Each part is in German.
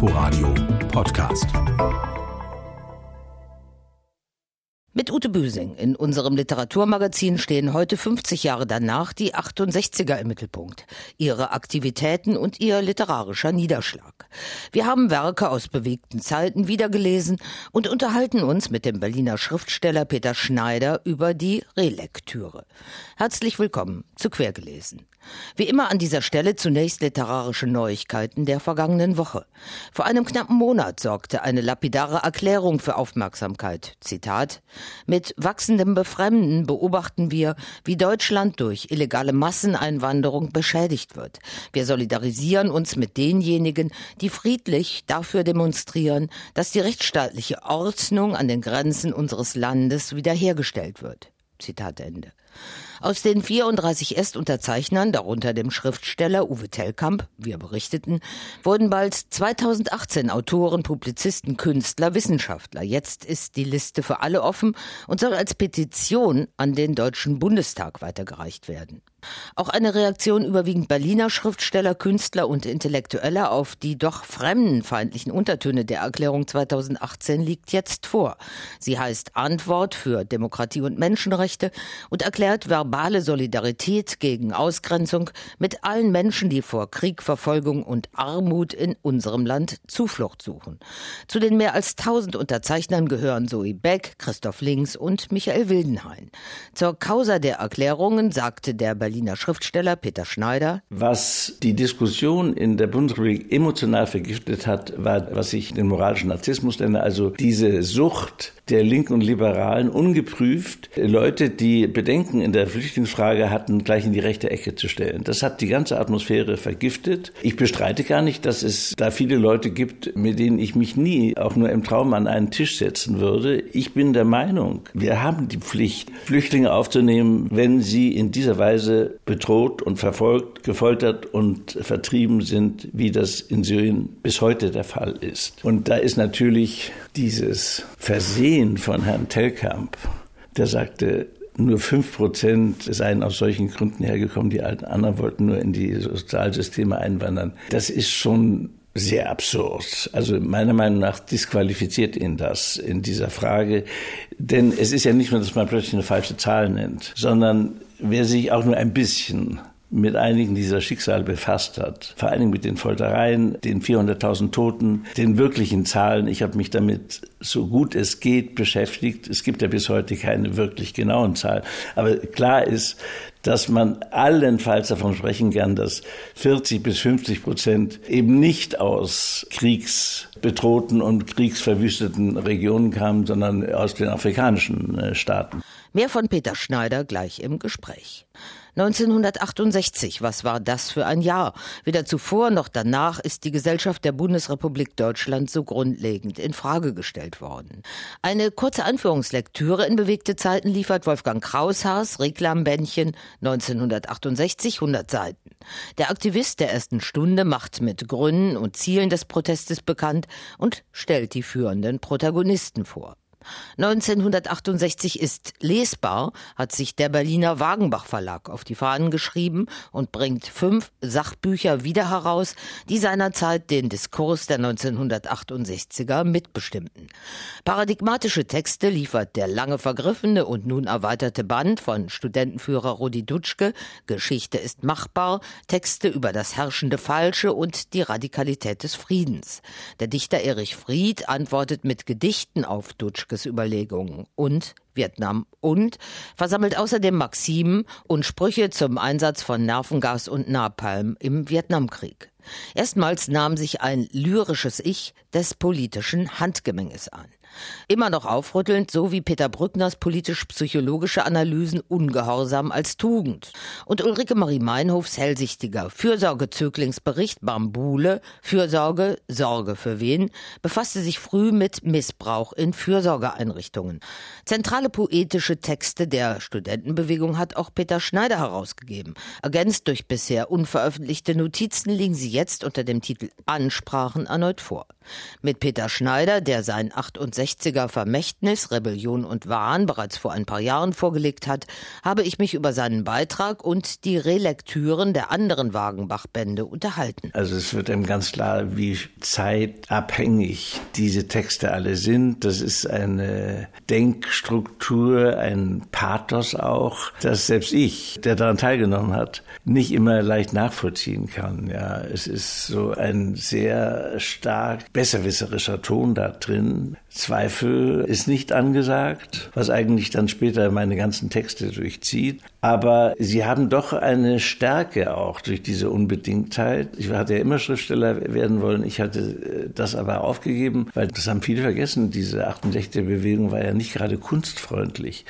Inforadio Podcast. Mit Ute Büsing in unserem Literaturmagazin stehen heute 50 Jahre danach die 68er im Mittelpunkt, ihre Aktivitäten und ihr literarischer Niederschlag. Wir haben Werke aus bewegten Zeiten wiedergelesen und unterhalten uns mit dem Berliner Schriftsteller Peter Schneider über die Relektüre. Herzlich willkommen zu Quergelesen. Wie immer an dieser Stelle zunächst literarische Neuigkeiten der vergangenen Woche. Vor einem knappen Monat sorgte eine lapidare Erklärung für Aufmerksamkeit. Zitat Mit wachsendem Befremden beobachten wir, wie Deutschland durch illegale Masseneinwanderung beschädigt wird. Wir solidarisieren uns mit denjenigen, die friedlich dafür demonstrieren, dass die rechtsstaatliche Ordnung an den Grenzen unseres Landes wiederhergestellt wird. Zitat Ende. Aus den 34 Est-Unterzeichnern, darunter dem Schriftsteller Uwe Tellkamp, wir berichteten, wurden bald 2018 Autoren, Publizisten, Künstler, Wissenschaftler. Jetzt ist die Liste für alle offen und soll als Petition an den Deutschen Bundestag weitergereicht werden. Auch eine Reaktion überwiegend Berliner Schriftsteller, Künstler und Intellektueller auf die doch fremdenfeindlichen Untertöne der Erklärung 2018 liegt jetzt vor. Sie heißt Antwort für Demokratie und Menschenrechte und erklärt verbale Solidarität gegen Ausgrenzung mit allen Menschen, die vor Krieg, Verfolgung und Armut in unserem Land Zuflucht suchen. Zu den mehr als tausend Unterzeichnern gehören Zoe Beck, Christoph Links und Michael Wildenhain. Zur Causa der Erklärungen sagte der Berliner Schriftsteller Peter Schneider. Was die Diskussion in der Bundesrepublik emotional vergiftet hat, war, was ich den moralischen Narzissmus nenne, also diese Sucht der Linken und Liberalen, ungeprüft Leute, die Bedenken in der Flüchtlingsfrage hatten, gleich in die rechte Ecke zu stellen. Das hat die ganze Atmosphäre vergiftet. Ich bestreite gar nicht, dass es da viele Leute gibt, mit denen ich mich nie, auch nur im Traum, an einen Tisch setzen würde. Ich bin der Meinung, wir haben die Pflicht, Flüchtlinge aufzunehmen, wenn sie in dieser Weise bedroht und verfolgt, gefoltert und vertrieben sind, wie das in Syrien bis heute der Fall ist. Und da ist natürlich dieses Versehen von Herrn Telkamp, der sagte, nur fünf Prozent seien aus solchen Gründen hergekommen, die alten anderen wollten nur in die Sozialsysteme einwandern. Das ist schon sehr absurd. Also meiner Meinung nach disqualifiziert ihn das in dieser Frage. Denn es ist ja nicht nur, dass man plötzlich eine falsche Zahl nennt, sondern wer sich auch nur ein bisschen mit einigen dieser Schicksale befasst hat, vor Dingen mit den Foltereien, den 400.000 Toten, den wirklichen Zahlen. Ich habe mich damit so gut es geht beschäftigt. Es gibt ja bis heute keine wirklich genauen Zahlen. Aber klar ist, dass man allenfalls davon sprechen kann, dass 40 bis 50 Prozent eben nicht aus kriegsbedrohten und kriegsverwüsteten Regionen kamen, sondern aus den afrikanischen äh, Staaten. Mehr von Peter Schneider gleich im Gespräch. 1968, was war das für ein Jahr? Weder zuvor noch danach ist die Gesellschaft der Bundesrepublik Deutschland so grundlegend in Frage gestellt worden. Eine kurze Anführungslektüre in bewegte Zeiten liefert Wolfgang Kraushaas, Reklambändchen 1968, 100 Seiten. Der Aktivist der ersten Stunde macht mit Gründen und Zielen des Protestes bekannt und stellt die führenden Protagonisten vor. 1968 ist lesbar, hat sich der Berliner Wagenbach Verlag auf die Fahnen geschrieben und bringt fünf Sachbücher wieder heraus, die seinerzeit den Diskurs der 1968er mitbestimmten. Paradigmatische Texte liefert der lange vergriffene und nun erweiterte Band von Studentenführer Rudi Dutschke, Geschichte ist machbar, Texte über das herrschende Falsche und die Radikalität des Friedens. Der Dichter Erich Fried antwortet mit Gedichten auf Dutschkes Überlegungen und Vietnam und versammelt außerdem Maximen und Sprüche zum Einsatz von Nervengas und Napalm im Vietnamkrieg. Erstmals nahm sich ein lyrisches Ich des politischen Handgemenges an. Immer noch aufrüttelnd, so wie Peter Brückners politisch-psychologische Analysen Ungehorsam als Tugend. Und Ulrike Marie Meinhofs hellsichtiger Fürsorgezöglingsbericht Bambule, Fürsorge, Sorge für wen, befasste sich früh mit Missbrauch in Fürsorgeeinrichtungen. Zentrale poetische Texte der Studentenbewegung hat auch Peter Schneider herausgegeben. Ergänzt durch bisher unveröffentlichte Notizen liegen sie jetzt unter dem Titel Ansprachen erneut vor. Mit Peter Schneider, der sein 68er Vermächtnis Rebellion und Wahn bereits vor ein paar Jahren vorgelegt hat, habe ich mich über seinen Beitrag und die Relektüren der anderen Wagenbach-Bände unterhalten. Also es wird einem ganz klar, wie zeitabhängig diese Texte alle sind. Das ist eine Denkstruktur, ein Pathos auch, das selbst ich, der daran teilgenommen hat, nicht immer leicht nachvollziehen kann. Ja, es ist so ein sehr stark besserwisserischer Ton da drin. Zweifel ist nicht angesagt, was eigentlich dann später meine ganzen Texte durchzieht. Aber sie haben doch eine Stärke auch durch diese Unbedingtheit. Ich hatte ja immer Schriftsteller werden wollen. Ich hatte äh, das aber aufgegeben, weil das haben viele vergessen. Diese 68er-Bewegung war ja nicht gerade kunstfreundlich.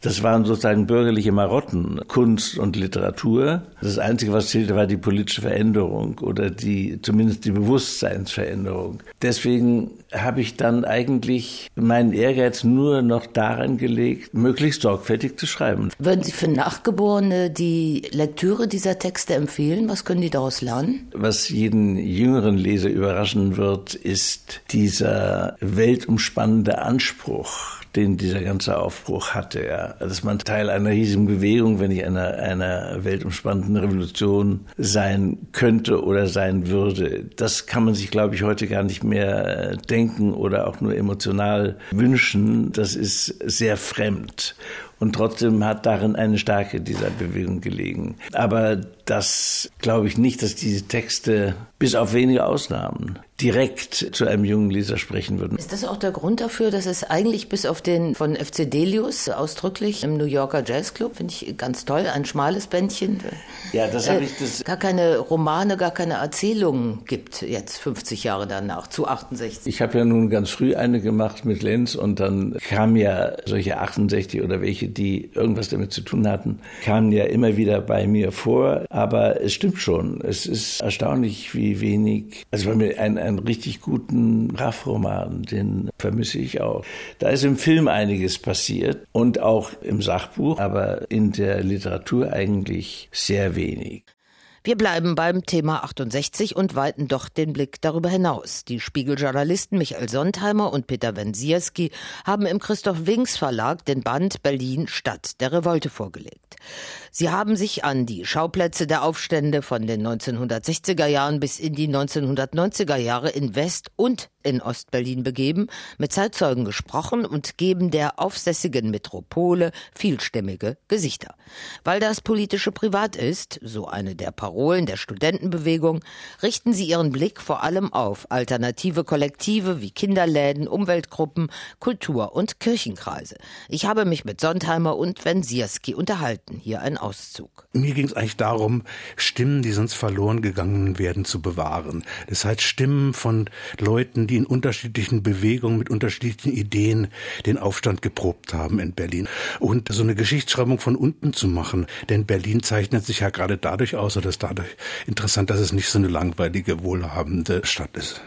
Das waren sozusagen bürgerliche Marotten, Kunst und Literatur. Das Einzige, was zählte, war die politische Veränderung oder die, zumindest die Bewusstseinsveränderung. Deswegen habe ich dann eigentlich meinen Ehrgeiz nur noch daran gelegt, möglichst sorgfältig zu schreiben. Würden Sie für Nachgeborene die Lektüre dieser Texte empfehlen? Was können die daraus lernen? Was jeden jüngeren Leser überraschen wird, ist dieser weltumspannende Anspruch den dieser ganze Aufbruch hatte. Ja. Dass man Teil einer riesigen Bewegung, wenn nicht einer, einer weltumspannenden Revolution sein könnte oder sein würde. Das kann man sich, glaube ich, heute gar nicht mehr denken oder auch nur emotional wünschen. Das ist sehr fremd. Und trotzdem hat darin eine Stärke dieser Bewegung gelegen. Aber das glaube ich nicht, dass diese Texte, bis auf wenige Ausnahmen, direkt zu einem jungen Leser sprechen würden. Ist das auch der Grund dafür, dass es eigentlich bis auf den von FC Delius ausdrücklich im New Yorker Jazzclub, finde ich ganz toll, ein schmales Bändchen. Ja, das habe äh, ich das. Gar keine Romane, gar keine Erzählungen gibt jetzt 50 Jahre danach, zu 68. Ich habe ja nun ganz früh eine gemacht mit Lenz und dann kamen ja solche 68 oder welche, die irgendwas damit zu tun hatten, kamen ja immer wieder bei mir vor. Aber es stimmt schon. Es ist erstaunlich, wie wenig. Also bei mir ein, ein einen richtig guten Raff-Roman, den vermisse ich auch. Da ist im Film einiges passiert und auch im Sachbuch, aber in der Literatur eigentlich sehr wenig. Wir bleiben beim Thema 68 und weiten doch den Blick darüber hinaus. Die Spiegeljournalisten Michael Sontheimer und Peter Wensierski haben im Christoph Wings Verlag den Band Berlin Stadt der Revolte vorgelegt. Sie haben sich an die Schauplätze der Aufstände von den 1960er Jahren bis in die 1990er Jahre in West- und in Ostberlin begeben, mit Zeitzeugen gesprochen und geben der aufsässigen Metropole vielstimmige Gesichter. Weil das politische Privat ist, so eine der Parolen der Studentenbewegung, richten sie ihren Blick vor allem auf alternative Kollektive wie Kinderläden, Umweltgruppen, Kultur- und Kirchenkreise. Ich habe mich mit Sontheimer und Wensierski unterhalten. Hier ein Auszug. Mir ging es eigentlich darum, Stimmen, die sonst verloren gegangen werden, zu bewahren. Das heißt Stimmen von Leuten, die in unterschiedlichen Bewegungen mit unterschiedlichen Ideen den Aufstand geprobt haben in Berlin. Und so eine Geschichtsschreibung von unten zu machen, denn Berlin zeichnet sich ja gerade dadurch aus, ist dadurch interessant, dass es nicht so eine langweilige, wohlhabende Stadt ist.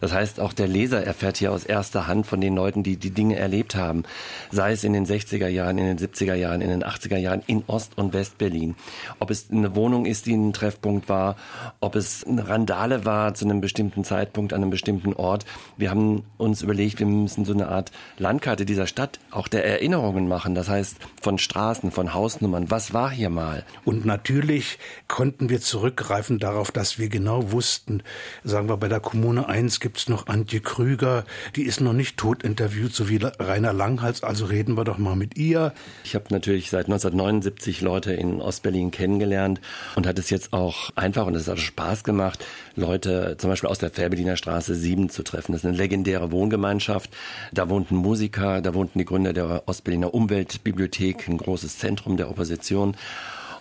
Das heißt, auch der Leser erfährt hier aus erster Hand von den Leuten, die die Dinge erlebt haben. Sei es in den 60er Jahren, in den 70er Jahren, in den 80er Jahren in Ost- und Westberlin. Ob es eine Wohnung ist, die ein Treffpunkt war, ob es eine Randale war zu einem bestimmten Zeitpunkt an einem bestimmten Ort. Wir haben uns überlegt, wir müssen so eine Art Landkarte dieser Stadt auch der Erinnerungen machen. Das heißt, von Straßen, von Hausnummern. Was war hier mal? Und natürlich konnten wir zurückgreifen darauf, dass wir genau wussten, sagen wir bei der Kommune 1 gibt's noch Antje Krüger, die ist noch nicht tot interviewt, so wie Rainer Langhals, also reden wir doch mal mit ihr. Ich habe natürlich seit 1979 Leute in Ostberlin kennengelernt und hat es jetzt auch einfach und es hat Spaß gemacht, Leute zum Beispiel aus der Fährberliner Straße 7 zu treffen. Das ist eine legendäre Wohngemeinschaft. Da wohnten Musiker, da wohnten die Gründer der Ostberliner Umweltbibliothek, ein großes Zentrum der Opposition.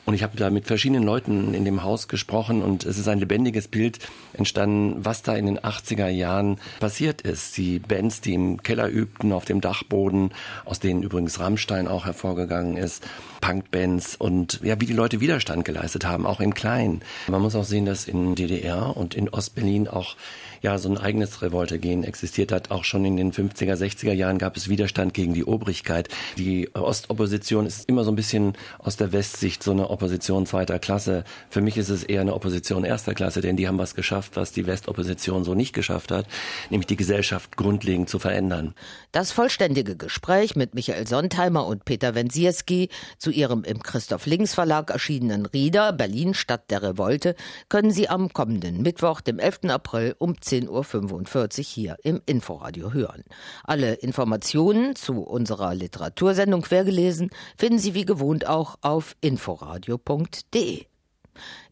Und ich habe da mit verschiedenen Leuten in dem Haus gesprochen und es ist ein lebendiges Bild entstanden, was da in den 80er Jahren passiert ist. Die Bands, die im Keller übten, auf dem Dachboden, aus denen übrigens Rammstein auch hervorgegangen ist, Punkbands und ja, wie die Leute Widerstand geleistet haben, auch im Kleinen. Man muss auch sehen, dass in DDR und in Ostberlin auch ja so ein eigenes Revoltegehen existiert hat. Auch schon in den 50er, 60er Jahren gab es Widerstand gegen die Obrigkeit. Die Ostopposition ist immer so ein bisschen aus der Westsicht so eine Opposition zweiter Klasse. Für mich ist es eher eine Opposition erster Klasse, denn die haben was geschafft, was die Westopposition so nicht geschafft hat, nämlich die Gesellschaft grundlegend zu verändern. Das vollständige Gespräch mit Michael Sontheimer und Peter Wensierski zu ihrem im Christoph Links Verlag erschienenen Rieder Berlin Stadt der Revolte können Sie am kommenden Mittwoch, dem 11. April um 10.45 Uhr hier im Inforadio hören. Alle Informationen zu unserer Literatursendung quergelesen finden Sie wie gewohnt auch auf inforadio.de.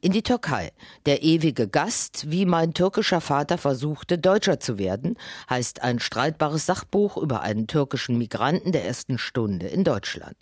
In die Türkei. Der ewige Gast, wie mein türkischer Vater versuchte, Deutscher zu werden, heißt ein streitbares Sachbuch über einen türkischen Migranten der ersten Stunde in Deutschland.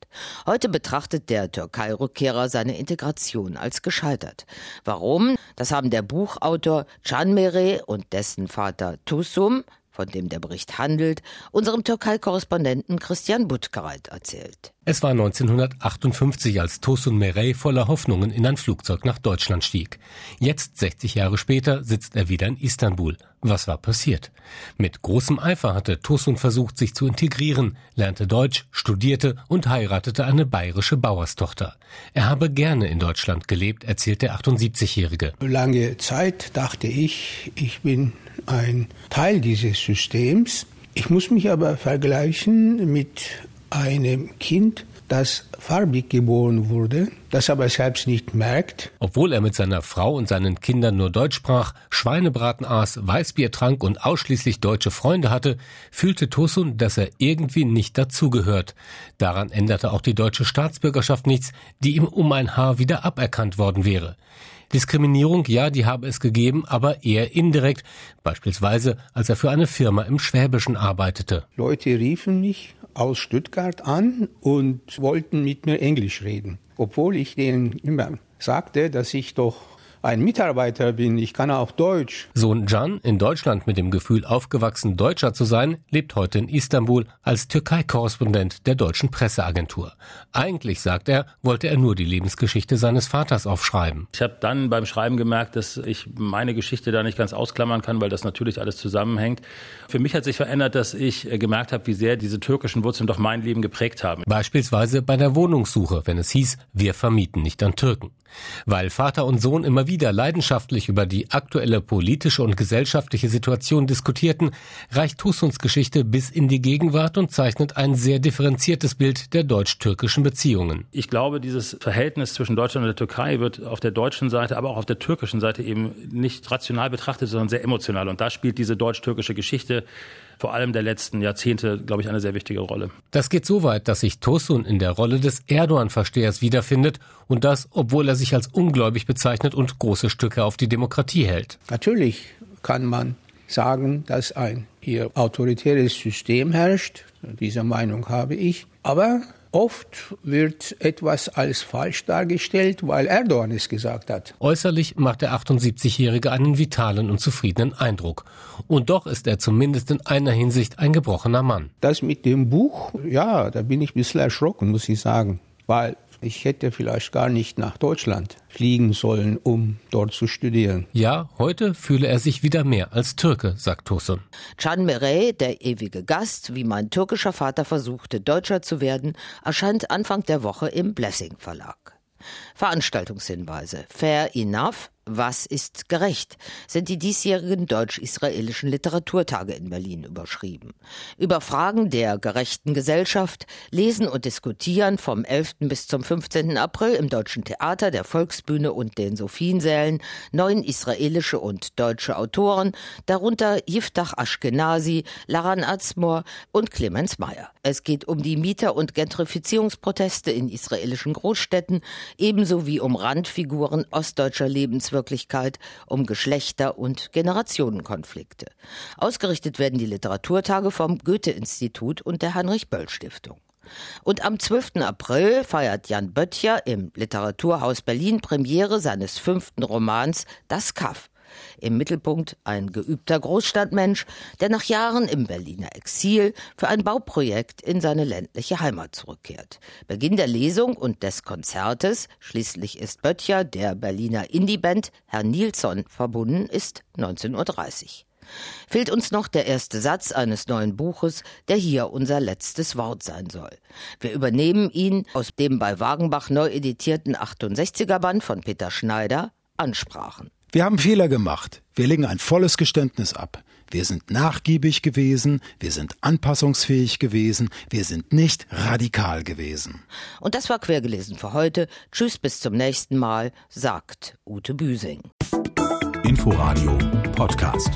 Heute betrachtet der Türkei-Rückkehrer seine Integration als gescheitert. Warum? Das haben der Buchautor Can Mere und dessen Vater Tusum von dem der Bericht handelt, unserem Türkei-Korrespondenten Christian Buttgereit erzählt. Es war 1958, als Tosun Merey voller Hoffnungen in ein Flugzeug nach Deutschland stieg. Jetzt, 60 Jahre später, sitzt er wieder in Istanbul. Was war passiert? Mit großem Eifer hatte Tosun versucht, sich zu integrieren, lernte Deutsch, studierte und heiratete eine bayerische Bauerstochter. Er habe gerne in Deutschland gelebt, erzählt der 78-Jährige. Lange Zeit dachte ich, ich bin ein Teil dieses Systems. Ich muss mich aber vergleichen mit einem Kind, das farbig geboren wurde, das aber selbst nicht merkt. Obwohl er mit seiner Frau und seinen Kindern nur Deutsch sprach, Schweinebraten aß, Weißbier trank und ausschließlich deutsche Freunde hatte, fühlte Tosun, dass er irgendwie nicht dazugehört. Daran änderte auch die deutsche Staatsbürgerschaft nichts, die ihm um ein Haar wieder aberkannt worden wäre. Diskriminierung, ja, die habe es gegeben, aber eher indirekt, beispielsweise als er für eine Firma im Schwäbischen arbeitete. Leute riefen mich aus Stuttgart an und wollten mit mir Englisch reden, obwohl ich denen immer sagte, dass ich doch ein Mitarbeiter bin, ich kann auch Deutsch. Sohn Can, in Deutschland mit dem Gefühl aufgewachsen, Deutscher zu sein, lebt heute in Istanbul als Türkei-Korrespondent der deutschen Presseagentur. Eigentlich, sagt er, wollte er nur die Lebensgeschichte seines Vaters aufschreiben. Ich habe dann beim Schreiben gemerkt, dass ich meine Geschichte da nicht ganz ausklammern kann, weil das natürlich alles zusammenhängt. Für mich hat sich verändert, dass ich äh, gemerkt habe, wie sehr diese türkischen Wurzeln doch mein Leben geprägt haben. Beispielsweise bei der Wohnungssuche, wenn es hieß, wir vermieten nicht an Türken. Weil Vater und Sohn immer wieder leidenschaftlich über die aktuelle politische und gesellschaftliche Situation diskutierten, reicht Tusuns Geschichte bis in die Gegenwart und zeichnet ein sehr differenziertes Bild der deutsch-türkischen Beziehungen. Ich glaube, dieses Verhältnis zwischen Deutschland und der Türkei wird auf der deutschen Seite, aber auch auf der türkischen Seite eben nicht rational betrachtet, sondern sehr emotional. Und da spielt diese deutsch-türkische Geschichte vor allem der letzten Jahrzehnte, glaube ich, eine sehr wichtige Rolle. Das geht so weit, dass sich Tosun in der Rolle des Erdogan-Verstehers wiederfindet und das, obwohl er sich als ungläubig bezeichnet und große Stücke auf die Demokratie hält. Natürlich kann man sagen, dass ein hier autoritäres System herrscht. Diese Meinung habe ich. Aber Oft wird etwas als falsch dargestellt, weil Erdogan es gesagt hat. Äußerlich macht der 78-Jährige einen vitalen und zufriedenen Eindruck. Und doch ist er zumindest in einer Hinsicht ein gebrochener Mann. Das mit dem Buch, ja, da bin ich ein bisschen erschrocken, muss ich sagen. Weil ich hätte vielleicht gar nicht nach Deutschland fliegen sollen, um dort zu studieren. Ja, heute fühle er sich wieder mehr als Türke, sagt Tosun. Can Merey, der ewige Gast, wie mein türkischer Vater versuchte, Deutscher zu werden, erscheint Anfang der Woche im Blessing Verlag. Veranstaltungshinweise. Fair Enough was ist gerecht? sind die diesjährigen deutsch-israelischen Literaturtage in Berlin überschrieben. Über Fragen der gerechten Gesellschaft lesen und diskutieren vom 11. bis zum 15. April im Deutschen Theater, der Volksbühne und den Sophiensälen neun israelische und deutsche Autoren, darunter Yiftach Ashkenazi, Laran Azmor und Clemens Meyer. Es geht um die Mieter- und Gentrifizierungsproteste in israelischen Großstädten, ebenso wie um Randfiguren ostdeutscher Lebenswirklichkeit Lebenswirklichkeit, um Geschlechter- und Generationenkonflikte. Ausgerichtet werden die Literaturtage vom Goethe-Institut und der Heinrich-Böll-Stiftung. Und am 12. April feiert Jan Böttcher im Literaturhaus Berlin Premiere seines fünften Romans Das Kaff. Im Mittelpunkt ein geübter Großstadtmensch, der nach Jahren im Berliner Exil für ein Bauprojekt in seine ländliche Heimat zurückkehrt. Beginn der Lesung und des Konzertes, schließlich ist Böttcher der Berliner Indieband Herr Nilsson verbunden, ist 19.30 Uhr. Fehlt uns noch der erste Satz eines neuen Buches, der hier unser letztes Wort sein soll. Wir übernehmen ihn aus dem bei Wagenbach neu editierten 68er Band von Peter Schneider, Ansprachen. Wir haben Fehler gemacht. Wir legen ein volles Geständnis ab. Wir sind nachgiebig gewesen, wir sind anpassungsfähig gewesen, wir sind nicht radikal gewesen. Und das war quergelesen für heute. Tschüss, bis zum nächsten Mal, sagt Ute Büsing. Inforadio Podcast.